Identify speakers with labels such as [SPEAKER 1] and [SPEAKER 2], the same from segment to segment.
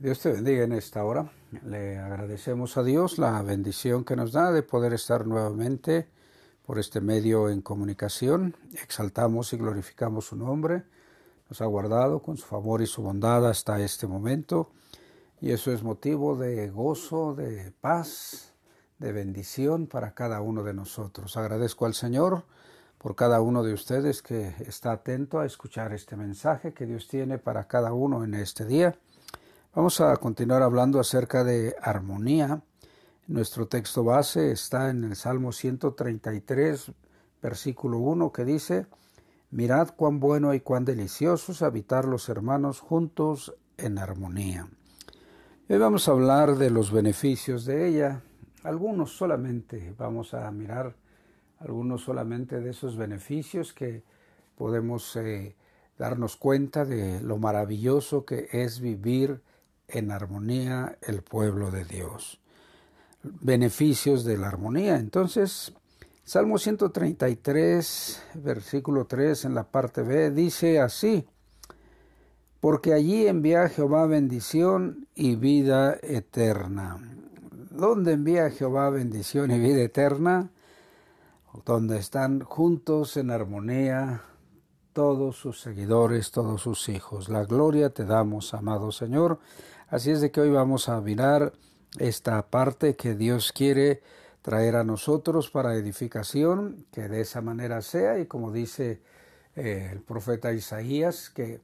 [SPEAKER 1] Dios te bendiga en esta hora. Le agradecemos a Dios la bendición que nos da de poder estar nuevamente por este medio en comunicación. Exaltamos y glorificamos su nombre. Nos ha guardado con su favor y su bondad hasta este momento. Y eso es motivo de gozo, de paz, de bendición para cada uno de nosotros. Agradezco al Señor por cada uno de ustedes que está atento a escuchar este mensaje que Dios tiene para cada uno en este día. Vamos a continuar hablando acerca de armonía. Nuestro texto base está en el Salmo 133, versículo 1, que dice, Mirad cuán bueno y cuán delicioso es habitar los hermanos juntos en armonía. Hoy vamos a hablar de los beneficios de ella, algunos solamente, vamos a mirar algunos solamente de esos beneficios que podemos eh, darnos cuenta de lo maravilloso que es vivir en armonía el pueblo de Dios. Beneficios de la armonía. Entonces, Salmo 133, versículo 3 en la parte B, dice así, porque allí envía Jehová bendición y vida eterna. ¿Dónde envía Jehová bendición y vida eterna? Donde están juntos en armonía todos sus seguidores, todos sus hijos. La gloria te damos, amado Señor, Así es de que hoy vamos a mirar esta parte que Dios quiere traer a nosotros para edificación, que de esa manera sea y como dice eh, el profeta Isaías, que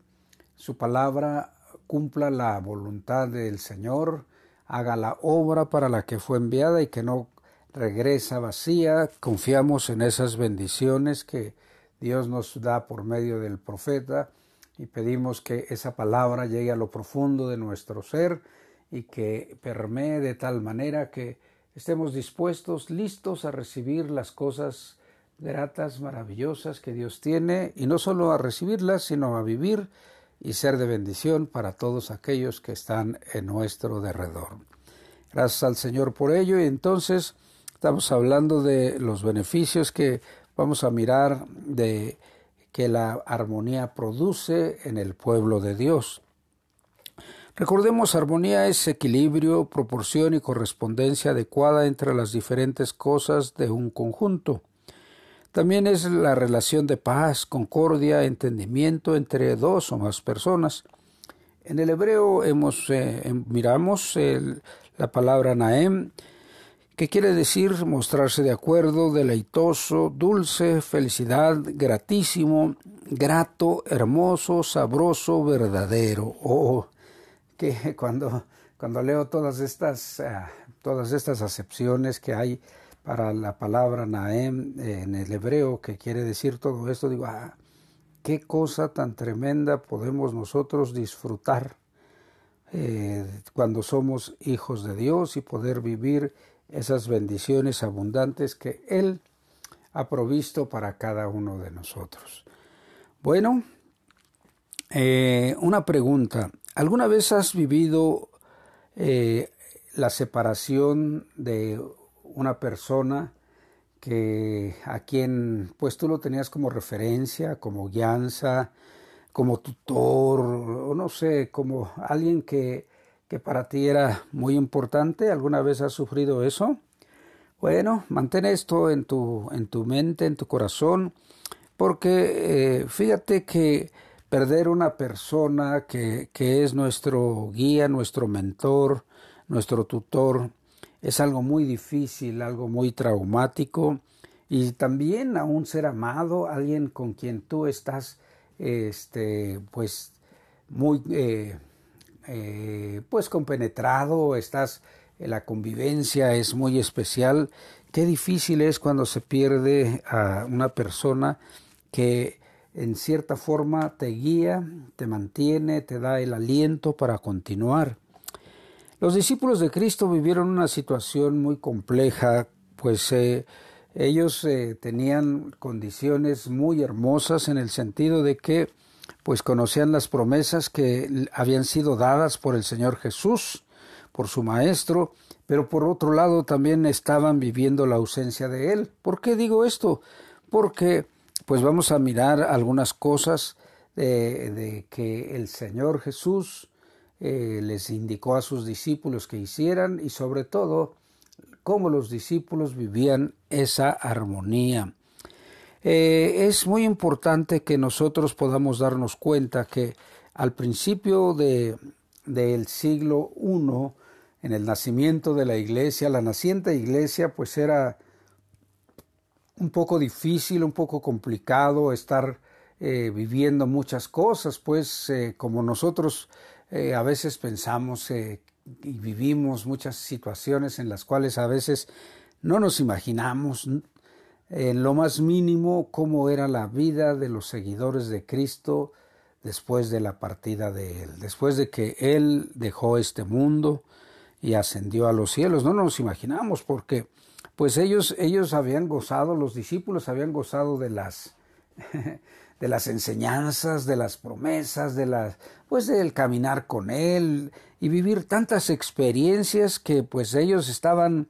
[SPEAKER 1] su palabra cumpla la voluntad del Señor, haga la obra para la que fue enviada y que no regresa vacía. Confiamos en esas bendiciones que Dios nos da por medio del profeta y pedimos que esa palabra llegue a lo profundo de nuestro ser y que permee de tal manera que estemos dispuestos, listos a recibir las cosas gratas, maravillosas que Dios tiene y no solo a recibirlas, sino a vivir y ser de bendición para todos aquellos que están en nuestro derredor. Gracias al Señor por ello y entonces estamos hablando de los beneficios que vamos a mirar de que la armonía produce en el pueblo de Dios. Recordemos, armonía es equilibrio, proporción y correspondencia adecuada entre las diferentes cosas de un conjunto. También es la relación de paz, concordia, entendimiento entre dos o más personas. En el hebreo hemos, eh, miramos la palabra naem, que quiere decir mostrarse de acuerdo, deleitoso, dulce, felicidad, gratísimo, grato, hermoso, sabroso, verdadero. Oh, que cuando, cuando leo todas estas, ah, todas estas acepciones que hay para la palabra Naem en el hebreo, que quiere decir todo esto, digo, ah, qué cosa tan tremenda podemos nosotros disfrutar eh, cuando somos hijos de Dios y poder vivir esas bendiciones abundantes que Él ha provisto para cada uno de nosotros. Bueno, eh, una pregunta. ¿Alguna vez has vivido eh, la separación de una persona que a quien pues tú lo tenías como referencia, como guianza, como tutor, o no sé, como alguien que que para ti era muy importante? ¿Alguna vez has sufrido eso? Bueno, mantén esto en tu, en tu mente, en tu corazón, porque eh, fíjate que perder una persona que, que es nuestro guía, nuestro mentor, nuestro tutor, es algo muy difícil, algo muy traumático y también a un ser amado, alguien con quien tú estás, este, pues, muy eh, eh, pues compenetrado, estás, eh, la convivencia es muy especial. Qué difícil es cuando se pierde a una persona que en cierta forma te guía, te mantiene, te da el aliento para continuar. Los discípulos de Cristo vivieron una situación muy compleja, pues eh, ellos tenían condiciones muy hermosas en el sentido de que pues conocían las promesas que habían sido dadas por el Señor Jesús, por su Maestro, pero por otro lado también estaban viviendo la ausencia de Él. ¿Por qué digo esto? Porque pues vamos a mirar algunas cosas de, que el Señor Jesús eh, les indicó a sus discípulos que hicieran y sobre todo cómo los discípulos vivían esa armonía. Eh, es muy importante que nosotros podamos darnos cuenta que al principio de, del siglo I, en el nacimiento de la iglesia, la naciente iglesia, pues era un poco difícil, un poco complicado estar eh, viviendo muchas cosas, pues eh, como nosotros a veces pensamos y vivimos muchas situaciones en las cuales a veces no nos imaginamos, en lo más mínimo cómo era la vida de los seguidores de Cristo después de la partida de Él, después de que Él dejó este mundo y ascendió a los cielos. No nos imaginamos porque pues ellos, ellos habían gozado, los discípulos habían gozado de las, de las enseñanzas, de las promesas, de las, pues del caminar con Él y vivir tantas experiencias que pues ellos estaban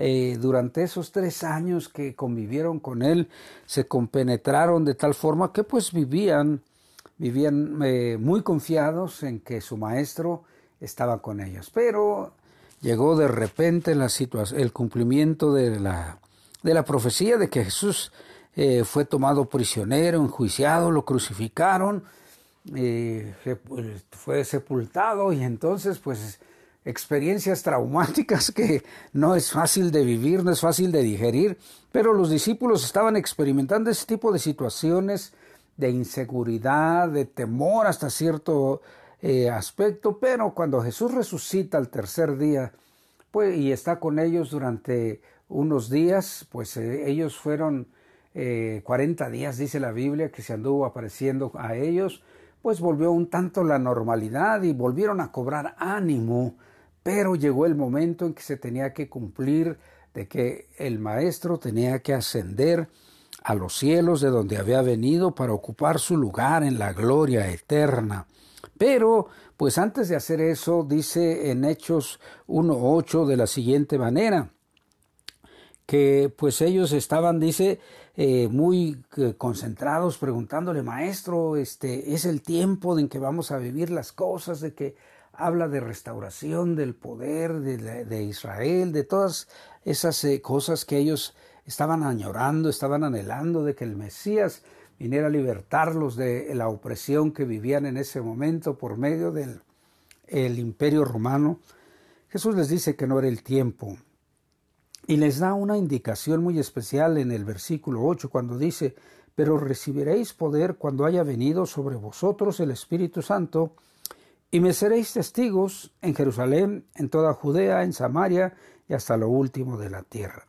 [SPEAKER 1] eh, durante esos tres años que convivieron con él, se compenetraron de tal forma que pues vivían, vivían eh, muy confiados en que su maestro estaba con ellos. Pero llegó de repente la situación, el cumplimiento de la, de la profecía de que Jesús eh, fue tomado prisionero, enjuiciado, lo crucificaron, fue sepultado y entonces pues experiencias traumáticas que no es fácil de vivir, no es fácil de digerir, pero los discípulos estaban experimentando ese tipo de situaciones de inseguridad, de temor hasta cierto eh, aspecto, pero cuando Jesús resucita al tercer día pues, y está con ellos durante unos días, pues eh, ellos fueron eh, 40 días, dice la Biblia, que se anduvo apareciendo a ellos, pues volvió un tanto la normalidad y volvieron a cobrar ánimo pero llegó el momento en que se tenía que cumplir de que el maestro tenía que ascender a los cielos de donde había venido para ocupar su lugar en la gloria eterna. Pero, pues antes de hacer eso, dice en Hechos 1.8 de la siguiente manera, que pues ellos estaban, dice, eh, muy eh, concentrados preguntándole, maestro, este es el tiempo en que vamos a vivir las cosas, de que habla de restauración del poder de, Israel, de todas esas eh, cosas que ellos estaban añorando, estaban anhelando de que el Mesías viniera a libertarlos de la opresión que vivían en ese momento por medio del el imperio romano. Jesús les dice que no era el tiempo y les da una indicación muy especial en el versículo 8 cuando dice, pero recibiréis poder cuando haya venido sobre vosotros el Espíritu Santo y me seréis testigos en Jerusalén, en toda Judea, en Samaria y hasta lo último de la tierra.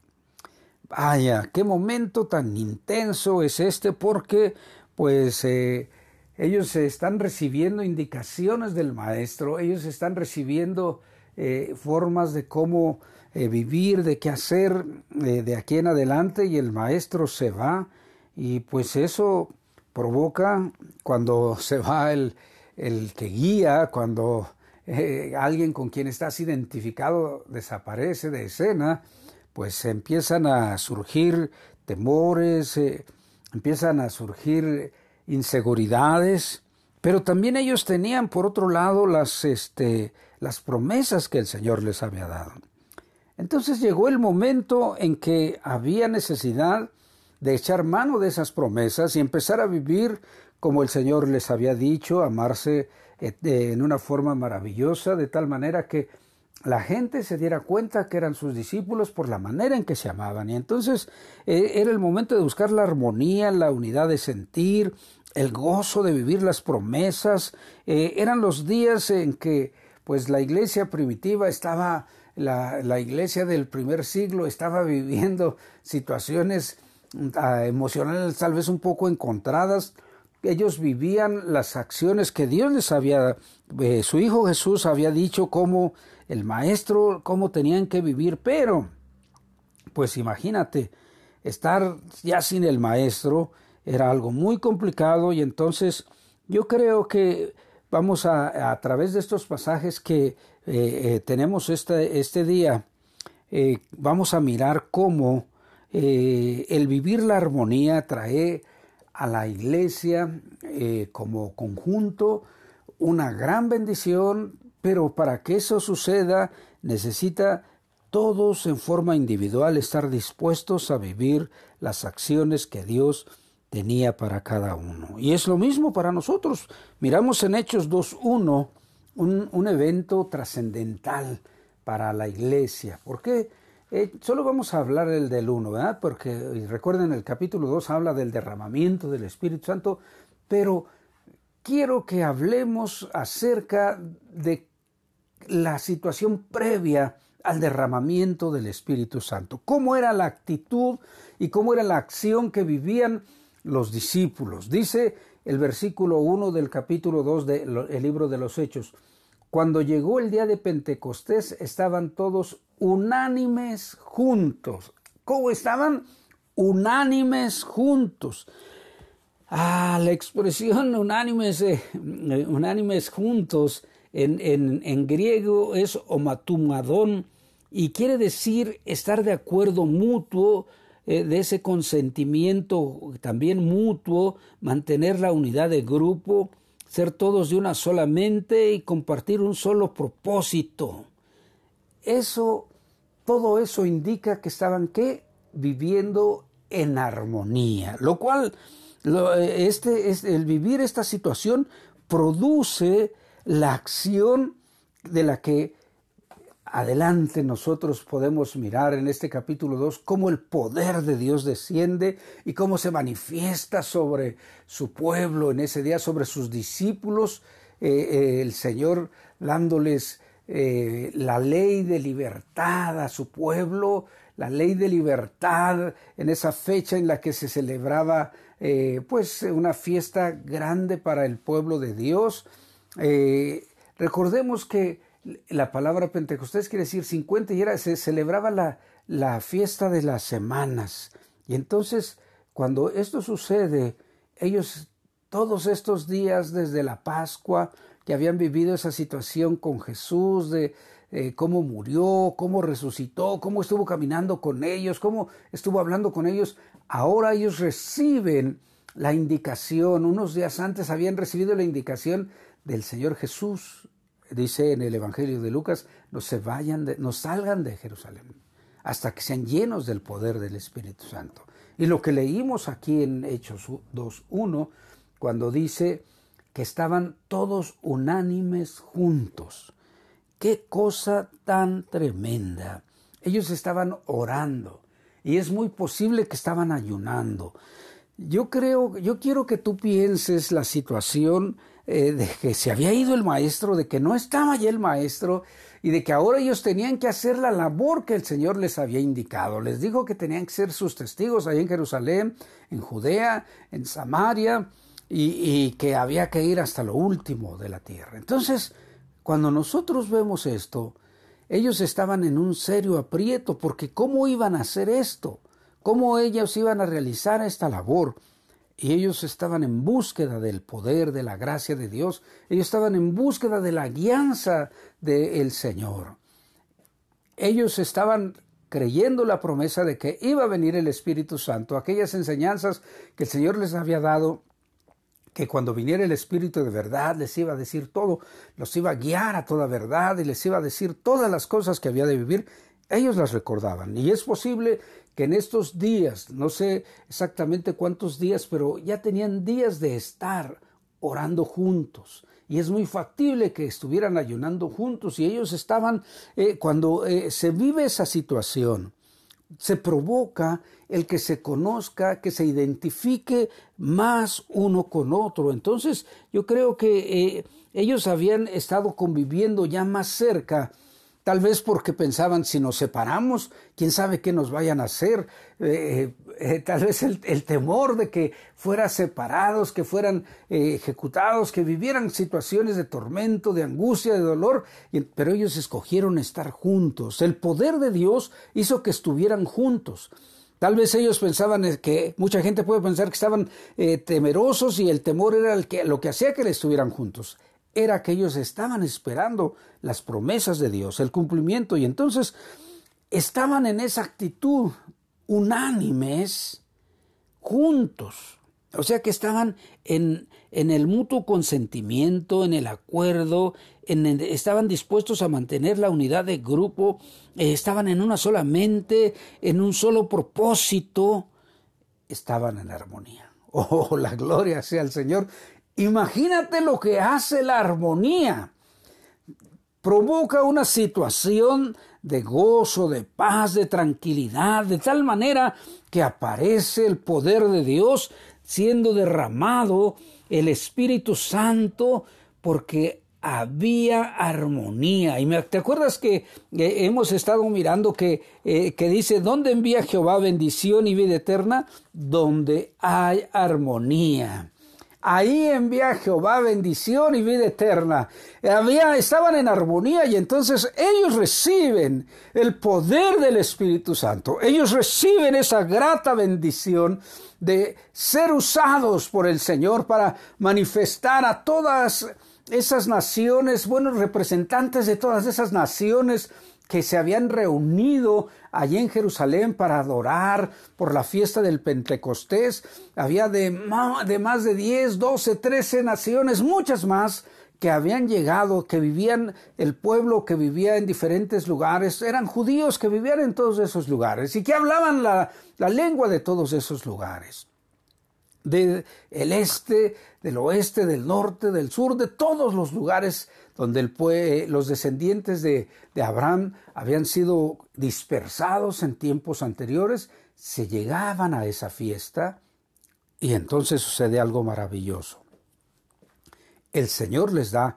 [SPEAKER 1] Vaya, qué momento tan intenso es este porque pues eh, ellos están recibiendo indicaciones del maestro, ellos están recibiendo eh, formas de cómo eh, vivir, de qué hacer de aquí en adelante y el maestro se va y pues eso provoca cuando se va el, el que guía cuando eh, alguien con quien estás identificado desaparece de escena, pues empiezan a surgir temores, eh, empiezan a surgir inseguridades, pero también ellos tenían por otro lado las, este, las promesas que el Señor les había dado. Entonces llegó el momento en que había necesidad de echar mano de esas promesas y empezar a vivir como el Señor les había dicho, amarse eh, en una forma maravillosa, de tal manera que la gente se diera cuenta que eran sus discípulos por la manera en que se amaban. Y entonces eh, era el momento de buscar la armonía, la unidad de sentir, el gozo de vivir las promesas. Eh, eran los días en que pues la iglesia primitiva estaba, la, iglesia del primer siglo estaba viviendo situaciones ah, emocionales tal vez un poco encontradas, ellos vivían las acciones que Dios les había, eh, su Hijo Jesús había dicho como el Maestro, cómo tenían que vivir, pero, pues imagínate, estar ya sin el Maestro era algo muy complicado y entonces yo creo que vamos a, a través de estos pasajes que eh, eh, tenemos este, este día, vamos a mirar cómo el vivir la armonía trae a la iglesia eh, como conjunto una gran bendición Pero para que eso suceda, necesita todos en forma individual estar dispuestos a vivir las acciones que Dios tenía para cada uno. Y es lo mismo para nosotros. Miramos en Hechos 2.1 un, un evento trascendental para la iglesia. ¿Por qué? Eh, solo vamos a hablar del, del 1, ¿verdad? Porque recuerden, el capítulo 2 habla del derramamiento del Espíritu Santo, pero quiero que hablemos acerca de la situación previa al derramamiento del Espíritu Santo. ¿Cómo era la actitud y cómo era la acción que vivían los discípulos? Dice el versículo 1 del capítulo 2 del libro de los Hechos. Cuando llegó el día de Pentecostés estaban todos unánimes juntos. ¿Cómo estaban? Unánimes juntos. Ah, la expresión unánimes, eh, unánimes juntos en, en, en, griego es omatumadón y quiere decir estar de acuerdo mutuo, eh, de ese consentimiento también mutuo, mantener la unidad de grupo, ser todos de una sola mente y compartir un solo propósito. Eso, todo eso indica que estaban ¿qué? viviendo en armonía, lo cual este, el vivir esta situación produce la acción de la que adelante nosotros podemos mirar en este capítulo 2 cómo el poder de Dios desciende y cómo se manifiesta sobre su pueblo en ese día, sobre sus discípulos, eh, eh, el Señor dándoles eh, la ley de libertad a su pueblo, la ley de libertad en esa fecha en la que se celebraba pues una fiesta grande para el pueblo de Dios. recordemos que la palabra Pentecostés quiere decir 50 y era, se celebraba la, la fiesta de las semanas. Y entonces, cuando esto sucede, ellos todos estos días desde la Pascua, habían vivido esa situación con Jesús, de eh, cómo murió, cómo resucitó, cómo estuvo caminando con ellos, cómo estuvo hablando con ellos, ahora ellos reciben la indicación, unos días antes habían recibido la indicación del Señor Jesús, dice en el Evangelio de Lucas, no se vayan, no salgan de Jerusalén hasta que sean llenos del poder del Espíritu Santo. Y lo que leímos aquí en Hechos 2.1, cuando dice que estaban todos unánimes juntos. Qué cosa tan tremenda. Ellos estaban orando y es muy posible que estaban ayunando. Yo creo, yo quiero que tú pienses la situación eh, de que se había ido el maestro, de que no estaba ya el maestro y de que ahora ellos tenían que hacer la labor que el Señor les había indicado. Les dijo que tenían que ser sus testigos ahí en Jerusalén, en Judea, en Samaria y, que había que ir hasta lo último de la tierra. Entonces, cuando nosotros vemos esto, ellos estaban en un serio aprieto porque ¿cómo iban a hacer esto? ¿Cómo ellos iban a realizar esta labor? y ellos estaban en búsqueda del poder, de la gracia de Dios, ellos estaban en búsqueda de la guianza del Señor. Ellos estaban creyendo la promesa de que iba a venir el Espíritu Santo, aquellas enseñanzas que el Señor les había dado, que cuando viniera el Espíritu de verdad les iba a decir todo, los iba a guiar a toda verdad y les iba a decir todas las cosas que había de vivir, ellos las recordaban. Y es posible que en estos días, no sé exactamente cuántos días, pero ya tenían días de estar orando juntos. Y es muy factible que estuvieran ayunando juntos y ellos estaban, eh, cuando eh, se vive esa situación, se provoca el que se conozca, que se identifique más uno con otro. Entonces yo creo que eh, ellos habían estado conviviendo ya más cerca Tal vez porque pensaban si nos separamos, quién sabe qué nos vayan a hacer. Eh, eh, tal vez el, temor de que fueran separados, que fueran eh, ejecutados, que vivieran situaciones de tormento, de angustia, de dolor. pero ellos escogieron estar juntos. El poder de Dios hizo que estuvieran juntos. Tal vez ellos pensaban que mucha gente puede pensar que estaban temerosos y el temor era el que, lo que hacía que estuvieran juntos era que ellos estaban esperando las promesas de Dios, el cumplimiento, y entonces estaban en esa actitud unánimes, juntos. O sea que estaban en, en el mutuo consentimiento, en el acuerdo, en estaban dispuestos a mantener la unidad de grupo, eh, estaban en una sola mente, en un solo propósito, estaban en armonía. Oh, la gloria sea al Señor. Imagínate lo que hace la armonía. Provoca una situación de gozo, de paz, de tranquilidad, de tal manera que aparece el poder de Dios siendo derramado el Espíritu Santo porque había armonía. Y me, te acuerdas que hemos estado mirando que, eh, que dice, ¿dónde envía Jehová bendición y vida eterna? Donde hay armonía. Ahí envía Jehová bendición y vida eterna. Estaban en armonía y entonces ellos reciben el poder del Espíritu Santo. Ellos reciben esa grata bendición de ser usados por el Señor para manifestar a todas esas naciones, buenos representantes de todas esas naciones que se habían reunido allí en Jerusalén para adorar por la fiesta del Pentecostés. Había de, más de 10, 12, 13 naciones, muchas más, que habían llegado, que vivían, el pueblo que vivía en diferentes lugares, eran judíos que vivían en todos esos lugares y que hablaban la, la lengua de todos esos lugares del este, del oeste, del norte, del sur, de todos los lugares donde el, los descendientes de, de Abraham habían sido dispersados en tiempos anteriores, se llegaban a esa fiesta y entonces sucede algo maravilloso. El Señor les da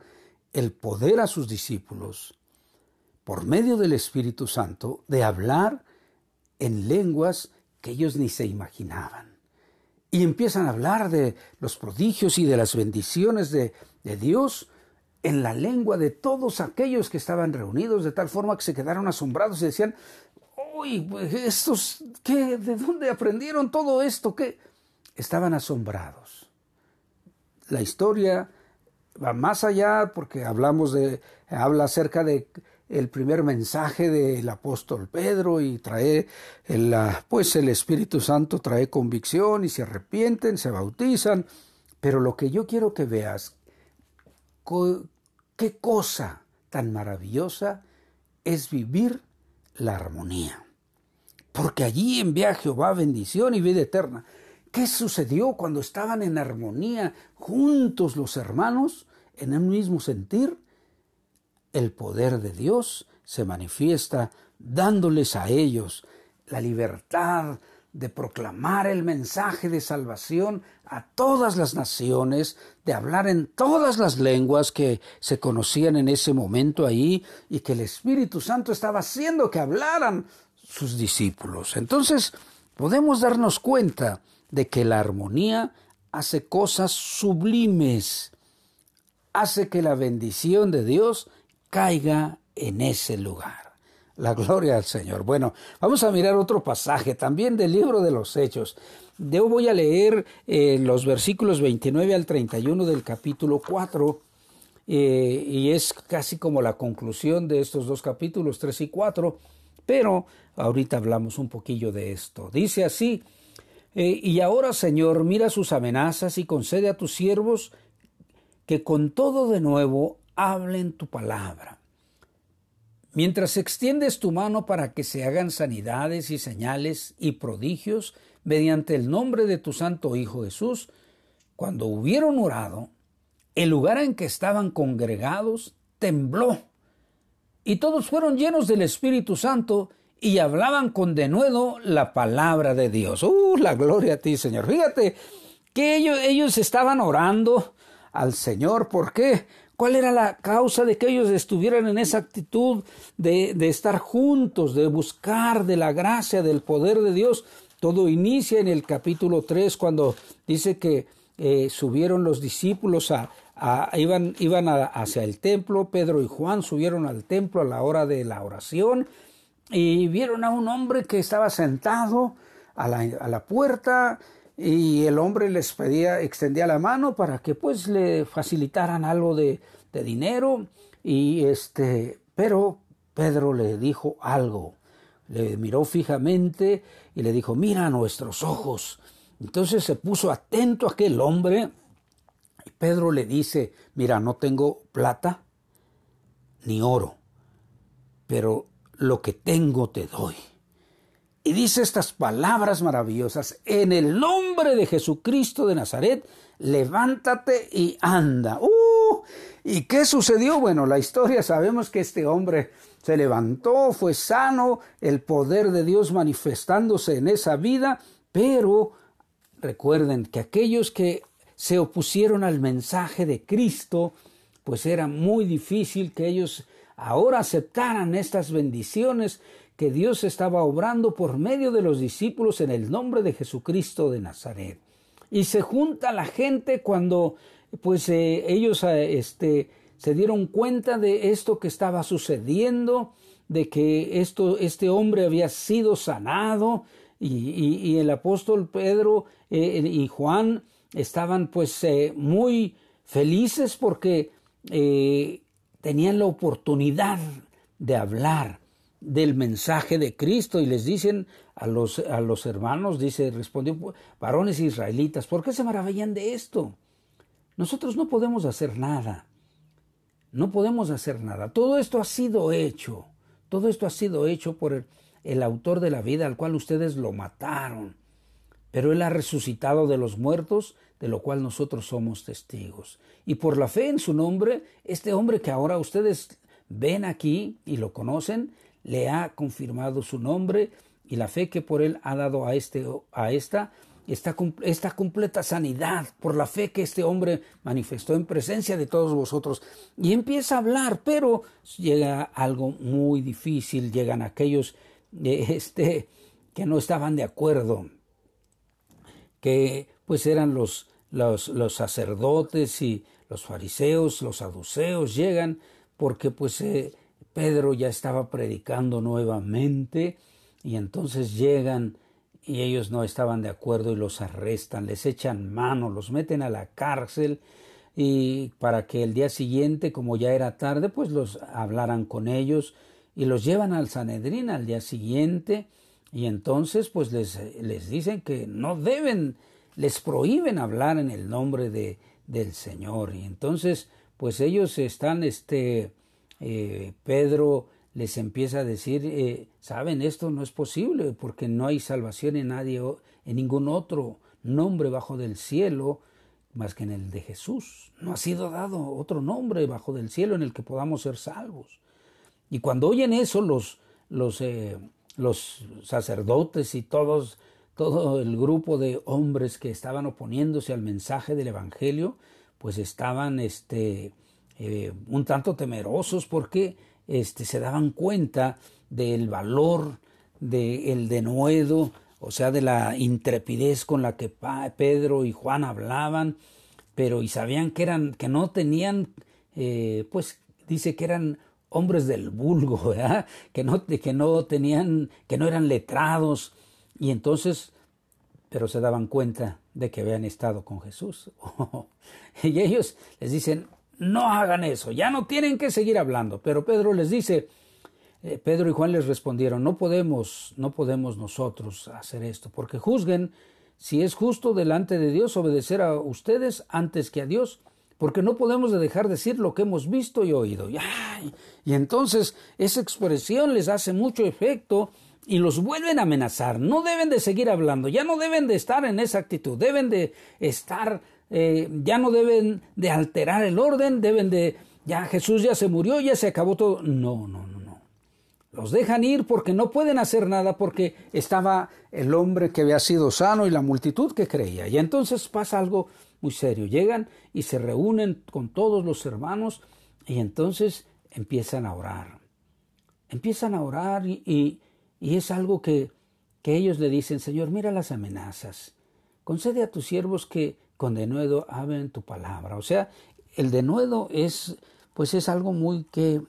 [SPEAKER 1] el poder a sus discípulos, por medio del Espíritu Santo, de hablar en lenguas que ellos ni se imaginaban y empiezan a hablar de los prodigios y de las bendiciones de, Dios en la lengua de todos aquellos que estaban reunidos, de tal forma que se quedaron asombrados y decían, uy, pues, estos, ¿qué? ¿De dónde aprendieron todo esto? ¿Qué? Estaban asombrados. La historia va más allá porque hablamos de, habla acerca de el primer mensaje del apóstol Pedro y trae el, pues el Espíritu Santo trae convicción y se arrepienten, se bautizan, pero lo que yo quiero que veas qué cosa tan maravillosa es vivir la armonía. Porque allí envía Jehová bendición y vida eterna. ¿Qué sucedió cuando estaban en armonía juntos los hermanos en el mismo sentir? el poder de Dios se manifiesta dándoles a ellos la libertad de proclamar el mensaje de salvación a todas las naciones, de hablar en todas las lenguas que se conocían en ese momento ahí y que el Espíritu Santo estaba haciendo que hablaran sus discípulos. Entonces, podemos darnos cuenta de que la armonía hace cosas sublimes, hace que la bendición de Dios caiga en ese lugar. La gloria al Señor. Bueno, vamos a mirar otro pasaje también del libro de los Hechos. Yo voy a leer eh, los versículos 29 al 31 del capítulo 4 eh, y es casi como la conclusión de estos dos capítulos 3 y 4, pero ahorita hablamos un poquillo de esto. Dice así, eh, y ahora Señor, mira sus amenazas y concede a tus siervos que con todo de nuevo hablen tu palabra. Mientras extiendes tu mano para que se hagan sanidades y señales y prodigios mediante el nombre de tu Santo Hijo Jesús, cuando hubieron orado, el lugar en que estaban congregados tembló, y todos fueron llenos del Espíritu Santo y hablaban con denuedo la palabra de Dios. ¡Uh, la gloria a ti, Señor! Fíjate que ellos, ellos estaban orando al Señor. ¿Por qué? ¿Cuál era la causa de que ellos estuvieran en esa actitud de, estar juntos, de buscar de la gracia, del poder de Dios? Todo inicia en el capítulo 3 cuando dice que eh, subieron los discípulos a, iban, iban hacia el templo, Pedro y Juan subieron al templo a la hora de la oración y vieron a un hombre que estaba sentado a a la puerta y el hombre les pedía, extendía la mano para que pues le facilitaran algo de, dinero y este, pero Pedro le dijo algo, le miró fijamente y le dijo, mira nuestros ojos. Entonces se puso atento a aquel hombre y Pedro le dice, mira, no tengo plata ni oro, pero lo que tengo te doy. Y dice estas palabras maravillosas, en el nombre de Jesucristo de Nazaret, levántate y anda. ¡Uh! ¿Y qué sucedió? Bueno, la historia sabemos que este hombre se levantó, fue sano, el poder de Dios manifestándose en esa vida, pero recuerden que aquellos que se opusieron al mensaje de Cristo, pues era muy difícil que ellos ahora aceptaran estas bendiciones que Dios estaba obrando por medio de los discípulos en el nombre de Jesucristo de Nazaret. Y se junta la gente cuando pues eh, ellos eh, este, se dieron cuenta de esto que estaba sucediendo, de que esto, este hombre había sido sanado y, el apóstol Pedro eh, y Juan estaban pues muy felices porque tenían la oportunidad de hablar del mensaje de Cristo y les dicen a los, a los hermanos, dice, respondió, varones israelitas, ¿por qué se maravillan de esto? Nosotros no podemos hacer nada, no podemos hacer nada. Todo esto ha sido hecho, todo esto ha sido hecho por el, el autor de la vida al cual ustedes lo mataron, pero él ha resucitado de los muertos, de lo cual nosotros somos testigos. Y por la fe en su nombre, este hombre que ahora ustedes ven aquí y lo conocen, le ha confirmado su nombre y la fe que por él ha dado a, este, a esta, esta, esta completa sanidad por la fe que este hombre manifestó en presencia de todos vosotros. Y empieza a hablar, pero llega algo muy difícil, llegan aquellos este, que no estaban de acuerdo, que pues eran los, los, los sacerdotes y los fariseos, los saduceos, llegan porque pues eh, Pedro ya estaba predicando nuevamente y entonces llegan y ellos no estaban de acuerdo y los arrestan, les echan mano, los meten a la cárcel y para que el día siguiente, como ya era tarde, pues los hablaran con ellos y los llevan al Sanedrín al día siguiente y entonces pues les, les dicen que no deben, les prohíben hablar en el nombre de, del Señor. Y entonces pues ellos están este eh, Pedro les empieza a decir, eh, saben, esto no es posible porque no hay salvación en nadie, en ningún otro nombre bajo del cielo más que en el de Jesús. No ha sido dado otro nombre bajo del cielo en el que podamos ser salvos. Y cuando oyen eso, los, los, eh, los sacerdotes y todos, todo el grupo de hombres que estaban oponiéndose al mensaje del Evangelio, pues estaban este, eh, un tanto temerosos porque este, se daban cuenta del valor del denuedo, o sea, de la intrepidez con la que Pedro y Juan hablaban, pero y sabían que eran, que no tenían, eh, pues dice que eran hombres del vulgo, Que no, que no tenían, que no eran letrados, y entonces, pero se daban cuenta de que habían estado con Jesús. y ellos les dicen, no hagan eso, ya no tienen que seguir hablando. Pero Pedro les dice, eh, Pedro y Juan les respondieron, no podemos, no podemos nosotros hacer esto, porque juzguen si es justo delante de Dios obedecer a ustedes antes que a Dios, porque no podemos dejar de decir lo que hemos visto y oído. Y entonces esa expresión les hace mucho efecto y los vuelven a amenazar. No deben de seguir hablando, ya no deben de estar en esa actitud, deben de estar eh, ya no deben de alterar el orden, deben de, ya Jesús ya se murió, ya se acabó todo. No, no, no, no. Los dejan ir porque no pueden hacer nada porque estaba el hombre que había sido sano y la multitud que creía. Y entonces pasa algo muy serio. Llegan y se reúnen con todos los hermanos y entonces empiezan a orar. Empiezan a orar y, es algo que, que ellos le dicen, Señor, mira las amenazas. Concede a tus siervos que con denuedo hablen tu palabra. O sea, el denuedo es, pues es algo muy que,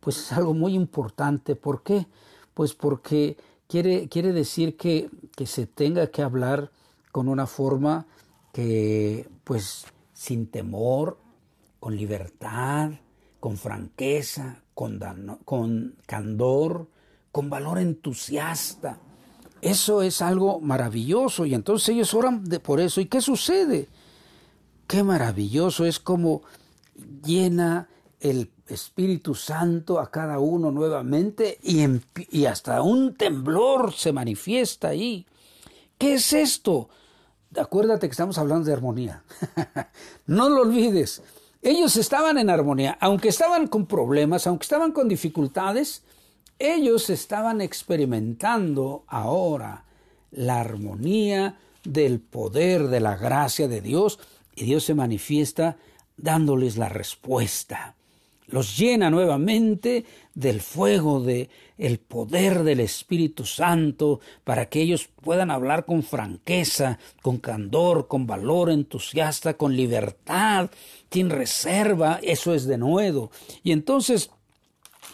[SPEAKER 1] pues es algo muy importante. ¿Por qué? Pues porque quiere, quiere decir que, que se tenga que hablar con una forma que, pues, sin temor, con libertad, con franqueza, con, con candor, con valor entusiasta. Eso es algo maravilloso y entonces ellos oran por eso. ¿Y qué sucede? Qué maravilloso es como llena el Espíritu Santo a cada uno nuevamente y, y hasta un temblor se manifiesta ahí. ¿Qué es esto? Acuérdate que estamos hablando de armonía. no lo olvides. Ellos estaban en armonía, aunque estaban con problemas, aunque estaban con dificultades, ellos estaban experimentando ahora la armonía del poder de la gracia de Dios y Dios se manifiesta dándoles la respuesta. Los llena nuevamente del fuego de el poder del Espíritu Santo para que ellos puedan hablar con franqueza, con candor, con valor entusiasta, con libertad, sin reserva, eso es de nuevo. Y entonces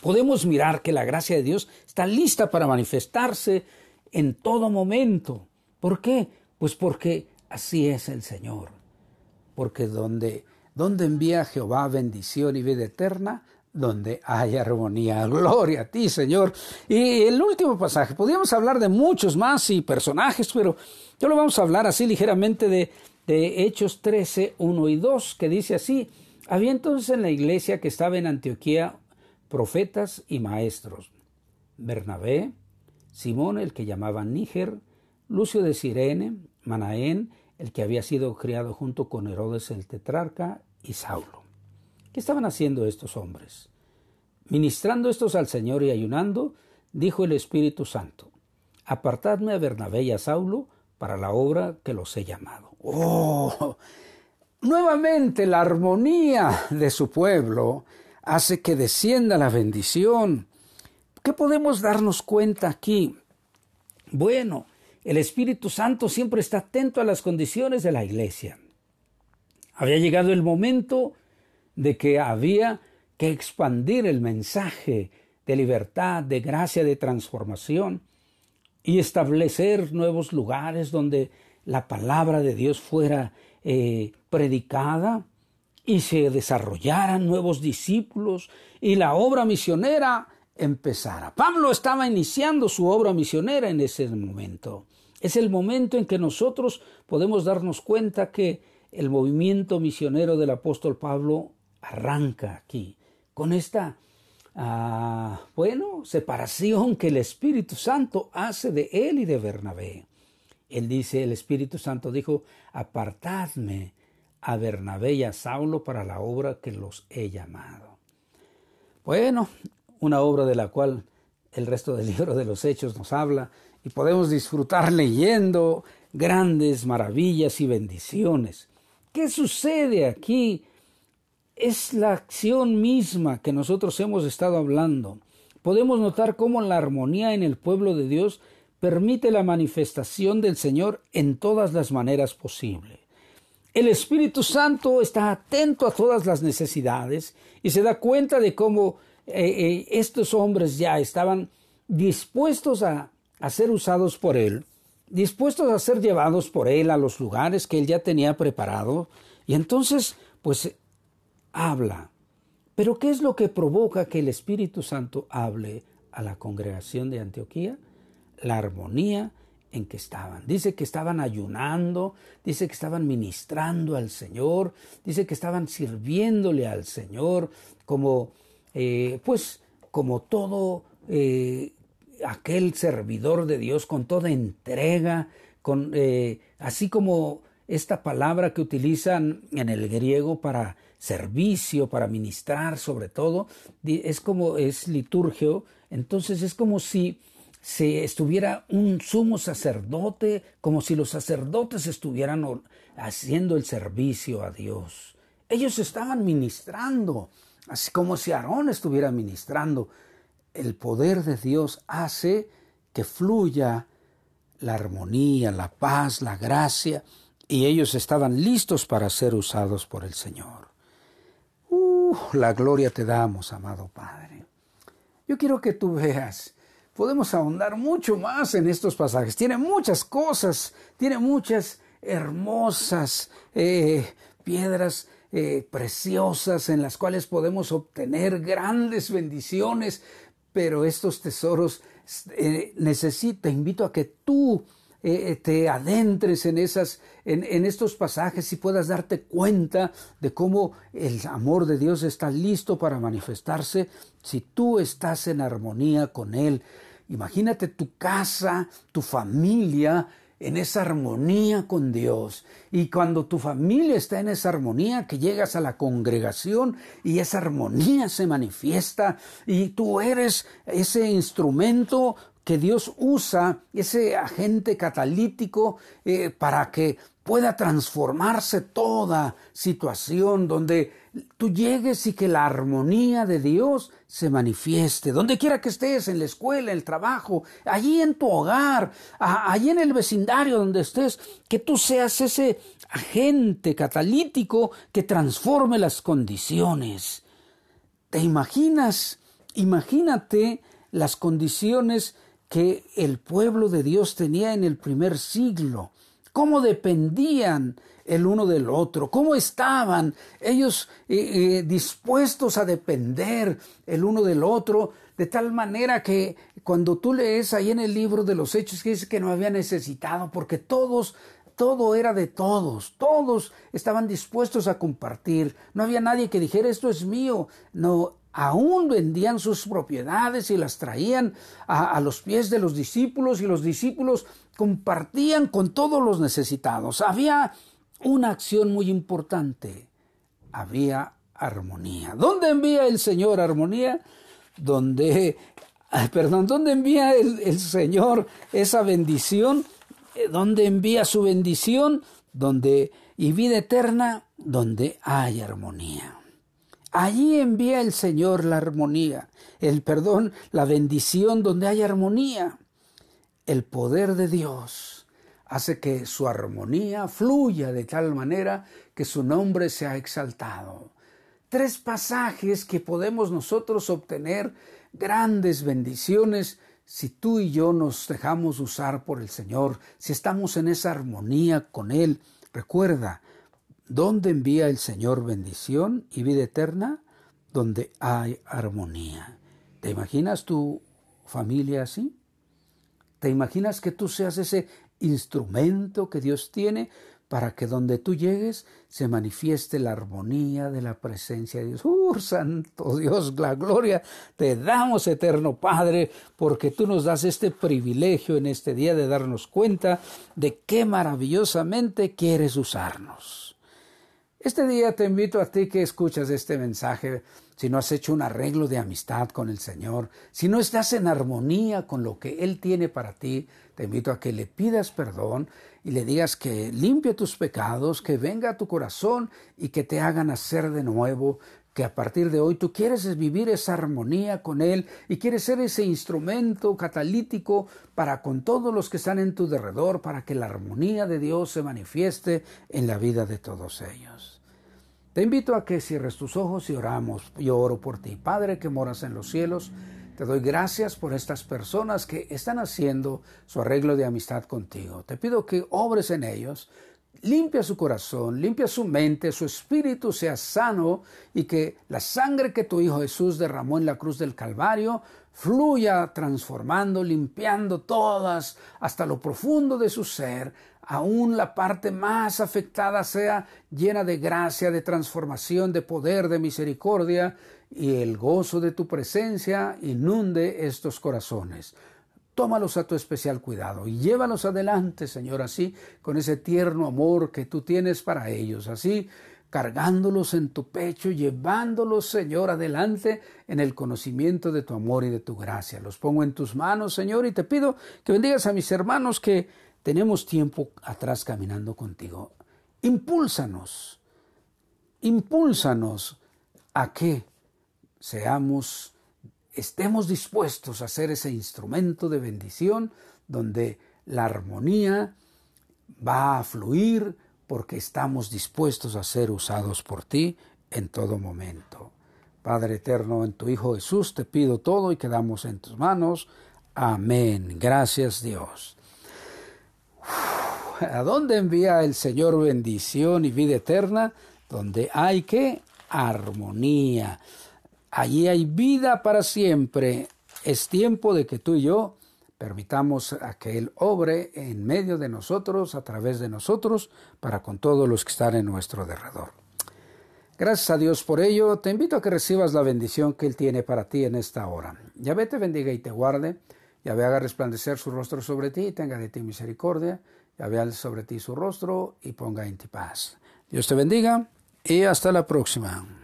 [SPEAKER 1] podemos mirar que la gracia de Dios está lista para manifestarse en todo momento. ¿Por qué? Pues porque así es el Señor. Porque donde, donde envía Jehová bendición y vida eterna, donde hay armonía. Gloria a ti, Señor. Y el último pasaje, podríamos hablar de muchos más y personajes, pero yo lo vamos a hablar así ligeramente de, de Hechos 13, 1 y 2, que dice así, había entonces en la iglesia que estaba en Antioquía profetas y maestros. Bernabé, Simón, el que llamaban Níger, Lucio de Sirene, Manaén, el que había sido criado junto con Herodes el tetrarca, y Saulo. ¿Qué estaban haciendo estos hombres? Ministrando estos al Señor y ayunando, dijo el Espíritu Santo, apartadme a Bernabé y a Saulo para la obra que los he llamado. ¡Oh! Nuevamente la armonía de su pueblo hace que descienda la bendición. ¿Qué podemos darnos cuenta aquí? Bueno, el Espíritu Santo siempre está atento a las condiciones de la iglesia. Había llegado el momento de que había que expandir el mensaje de libertad, de gracia, de transformación y establecer nuevos lugares donde la palabra de Dios fuera eh, predicada y se desarrollaran nuevos discípulos y la obra misionera empezara. Pablo estaba iniciando su obra misionera en ese momento. Es el momento en que nosotros podemos darnos cuenta que el movimiento misionero del apóstol Pablo arranca aquí, con esta, ah, bueno, separación que el Espíritu Santo hace de él y de Bernabé. Él dice, el Espíritu Santo dijo, apartadme a Bernabé y a Saulo para la obra que los he llamado. Bueno, una obra de la cual el resto del libro de los Hechos nos habla y podemos disfrutar leyendo grandes maravillas y bendiciones. ¿Qué sucede aquí? Es la acción misma que nosotros hemos estado hablando. Podemos notar cómo la armonía en el pueblo de Dios permite la manifestación del Señor en todas las maneras posibles. El Espíritu Santo está atento a todas las necesidades y se da cuenta de cómo eh, eh, estos hombres ya estaban dispuestos a, a ser usados por Él, dispuestos a ser llevados por Él a los lugares que Él ya tenía preparado. Y entonces, pues, habla. Pero ¿qué es lo que provoca que el Espíritu Santo hable a la congregación de Antioquía? La armonía en que estaban. Dice que estaban ayunando, dice que estaban ministrando al Señor, dice que estaban sirviéndole al Señor como, eh, pues, como todo eh, aquel servidor de Dios, con toda entrega, con, eh, así como esta palabra que utilizan en el griego para servicio, para ministrar sobre todo, es como es liturgio, entonces es como si si estuviera un sumo sacerdote, como si los sacerdotes estuvieran haciendo el servicio a Dios. Ellos estaban ministrando, así como si Aarón estuviera ministrando. El poder de Dios hace que fluya la armonía, la paz, la gracia, y ellos estaban listos para ser usados por el Señor. Uh, la gloria te damos, amado Padre. Yo quiero que tú veas podemos ahondar mucho más en estos pasajes. Tiene muchas cosas, tiene muchas hermosas eh, piedras eh, preciosas en las cuales podemos obtener grandes bendiciones, pero estos tesoros eh, necesita, invito a que tú eh, te adentres en, esas, en, estos pasajes y puedas darte cuenta de cómo el amor de Dios está listo para manifestarse si tú estás en armonía con Él. Imagínate tu casa, tu familia, en esa armonía con Dios. Y cuando tu familia está en esa armonía, que llegas a la congregación y esa armonía se manifiesta y tú eres ese instrumento que Dios usa, ese agente catalítico eh, para que pueda transformarse toda situación donde tú llegues y que la armonía de Dios se manifieste, donde quiera que estés, en la escuela, en el trabajo, allí en tu hogar, allí en el vecindario donde estés, que tú seas ese agente catalítico que transforme las condiciones. ¿Te imaginas? Imagínate las condiciones que el pueblo de Dios tenía en el primer siglo. Cómo dependían el uno del otro, cómo estaban ellos eh, eh, dispuestos a depender el uno del otro, de tal manera que cuando tú lees ahí en el libro de los hechos que dice que no había necesitado, porque todos todo era de todos, todos estaban dispuestos a compartir, no había nadie que dijera esto es mío, no, aún vendían sus propiedades y las traían a, los pies de los discípulos y los discípulos compartían con todos los necesitados. Había una acción muy importante, había armonía. ¿Dónde envía el Señor armonía? Perdón, ¿dónde envía el, Señor esa bendición? Eh, ¿Dónde envía su bendición? Y vida eterna, donde hay armonía. Allí envía el Señor la armonía, el perdón, la bendición donde hay armonía. El poder de Dios hace que su armonía fluya de tal manera que su nombre sea exaltado. Tres pasajes que podemos nosotros obtener grandes bendiciones si tú y yo nos dejamos usar por el Señor, si estamos en esa armonía con Él. Recuerda, ¿Dónde envía el Señor bendición y vida eterna? Donde hay armonía. ¿Te imaginas tu familia así? ¿Te imaginas que tú seas ese instrumento que Dios tiene para que donde tú llegues se manifieste la armonía de la presencia de Dios. ¡Uh, santo Dios, la gloria! Te damos, eterno Padre, porque tú nos das este privilegio en este día de darnos cuenta de qué maravillosamente quieres usarnos. Este día te invito a ti que escuchas este mensaje, si no has hecho un arreglo de amistad con el Señor, si no estás en armonía con lo que Él tiene para ti, te invito a que le pidas perdón y le digas que limpie tus pecados, que venga a tu corazón y que te hagan hacer de nuevo, que a partir de hoy tú quieres vivir esa armonía con Él y quieres ser ese instrumento catalítico para con todos los que están en tu derredor, para que la armonía de Dios se manifieste en la vida de todos ellos. Te invito a que cierres tus ojos y oramos. Yo oro por ti, Padre que moras en los cielos. Te doy gracias por estas personas que están haciendo su arreglo de amistad contigo. Te pido que obres en ellos, limpia su corazón, limpia su mente, su espíritu sea sano y que la sangre que tu Hijo Jesús derramó en la cruz del Calvario fluya transformando, limpiando todas hasta lo profundo de su ser, aún la parte más afectada sea llena de gracia, de transformación, de poder, de misericordia, y el gozo de tu presencia inunde estos corazones. Tómalos a tu especial cuidado y llévalos adelante, Señor, así, con ese tierno amor que tú tienes para ellos, así, cargándolos en tu pecho, llevándolos, Señor, adelante en el conocimiento de tu amor y de tu gracia. Los pongo en tus manos, Señor, y te pido que bendigas a mis hermanos que tenemos tiempo atrás caminando contigo. Impúlsanos, impúlsanos a que seamos, estemos dispuestos a ser ese instrumento de bendición donde la armonía va a fluir porque estamos dispuestos a ser usados por ti en todo momento. Padre eterno, en tu Hijo Jesús te pido todo y quedamos en tus manos. Amén. Gracias Dios. ¿A dónde envía el Señor bendición y vida eterna? Donde hay que armonía. Allí hay vida para siempre. Es tiempo de que tú y yo Permitamos a que Él obre en medio de nosotros, a través de nosotros, para con todos los que están en nuestro derredor. Gracias a Dios por ello. Te invito a que recibas la bendición que Él tiene para ti en esta hora. Yahvé te bendiga y te guarde. Yahvé haga resplandecer su rostro sobre ti y tenga de ti misericordia. Yahvé alce sobre ti su rostro y ponga en ti paz. Dios te bendiga y hasta la próxima.